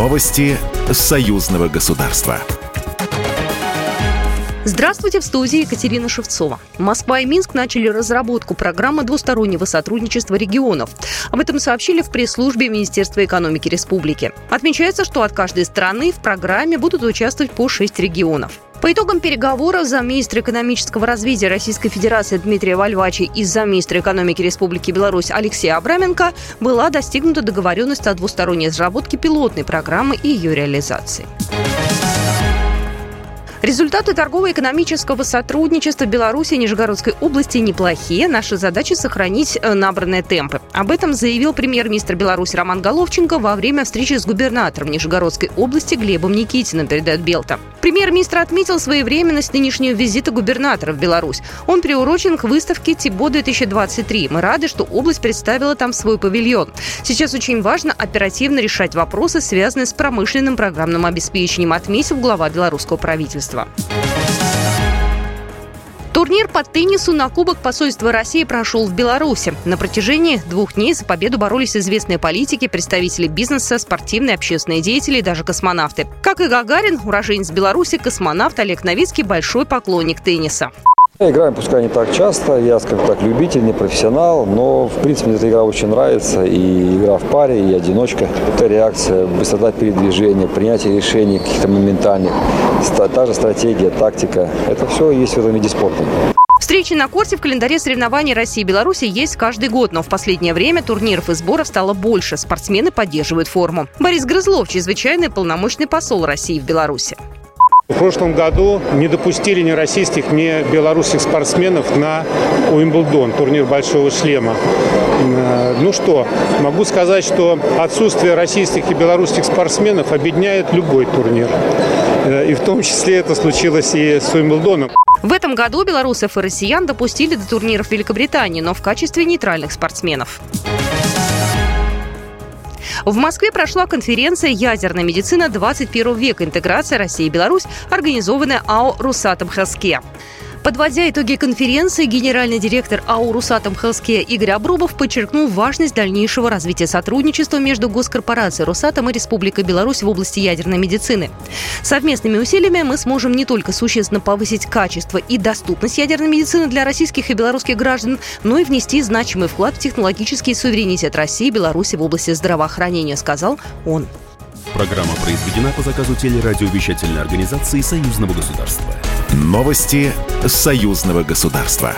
Новости союзного государства. Здравствуйте, в студии Екатерина Шевцова. Москва и Минск начали разработку программы двустороннего сотрудничества регионов. Об этом сообщили в пресс-службе Министерства экономики Республики. Отмечается, что от каждой страны в программе будут участвовать по шесть регионов. По итогам переговоров замминистра экономического развития Российской Федерации Дмитрия Вальвачи и замминистра экономики Республики Беларусь Алексея Абраменко была достигнута договоренность о двусторонней разработке пилотной программы и ее реализации. Результаты торгово-экономического сотрудничества Беларуси и Нижегородской области неплохие. Наша задача – сохранить э, набранные темпы. Об этом заявил премьер-министр Беларуси Роман Головченко во время встречи с губернатором Нижегородской области Глебом Никитиным, передает Белта. Премьер-министр отметил своевременность нынешнего визита губернатора в Беларусь. Он приурочен к выставке ТИБО-2023. Мы рады, что область представила там свой павильон. Сейчас очень важно оперативно решать вопросы, связанные с промышленным программным обеспечением, отметил глава белорусского правительства. Турнир по теннису на Кубок посольства России прошел в Беларуси. На протяжении двух дней за победу боролись известные политики, представители бизнеса, спортивные, общественные деятели и даже космонавты. Как и Гагарин, уроженец Беларуси, космонавт Олег Новицкий – большой поклонник тенниса. Играем, пускай не так часто, я, скажем так, любитель, не профессионал, но, в принципе, мне эта игра очень нравится, и игра в паре, и одиночка. Это реакция, быстрота передвижения, принятие решений каких-то моментальных, та же стратегия, тактика. Это все есть в этом виде спорта. Встречи на корте в календаре соревнований России и Беларуси есть каждый год, но в последнее время турниров и сборов стало больше. Спортсмены поддерживают форму. Борис Грызлов, чрезвычайный полномочный посол России в Беларуси. В прошлом году не допустили ни российских, ни белорусских спортсменов на Уимблдон, турнир Большого шлема. Э, ну что, могу сказать, что отсутствие российских и белорусских спортсменов объединяет любой турнир. Э, и в том числе это случилось и с Уимблдоном. В этом году белорусов и россиян допустили до турниров Великобритании, но в качестве нейтральных спортсменов. В Москве прошла конференция «Ядерная медицина 21 века. Интеграция России и Беларусь», организованная АО «Русатом Хаске». Подводя итоги конференции, генеральный директор АУ «Русатом Хелске» Игорь Обрубов подчеркнул важность дальнейшего развития сотрудничества между госкорпорацией «Росатом» и Республикой Беларусь в области ядерной медицины. Совместными усилиями мы сможем не только существенно повысить качество и доступность ядерной медицины для российских и белорусских граждан, но и внести значимый вклад в технологический суверенитет России и Беларуси в области здравоохранения, сказал он. Программа произведена по заказу телерадиовещательной организации Союзного государства. Новости союзного государства.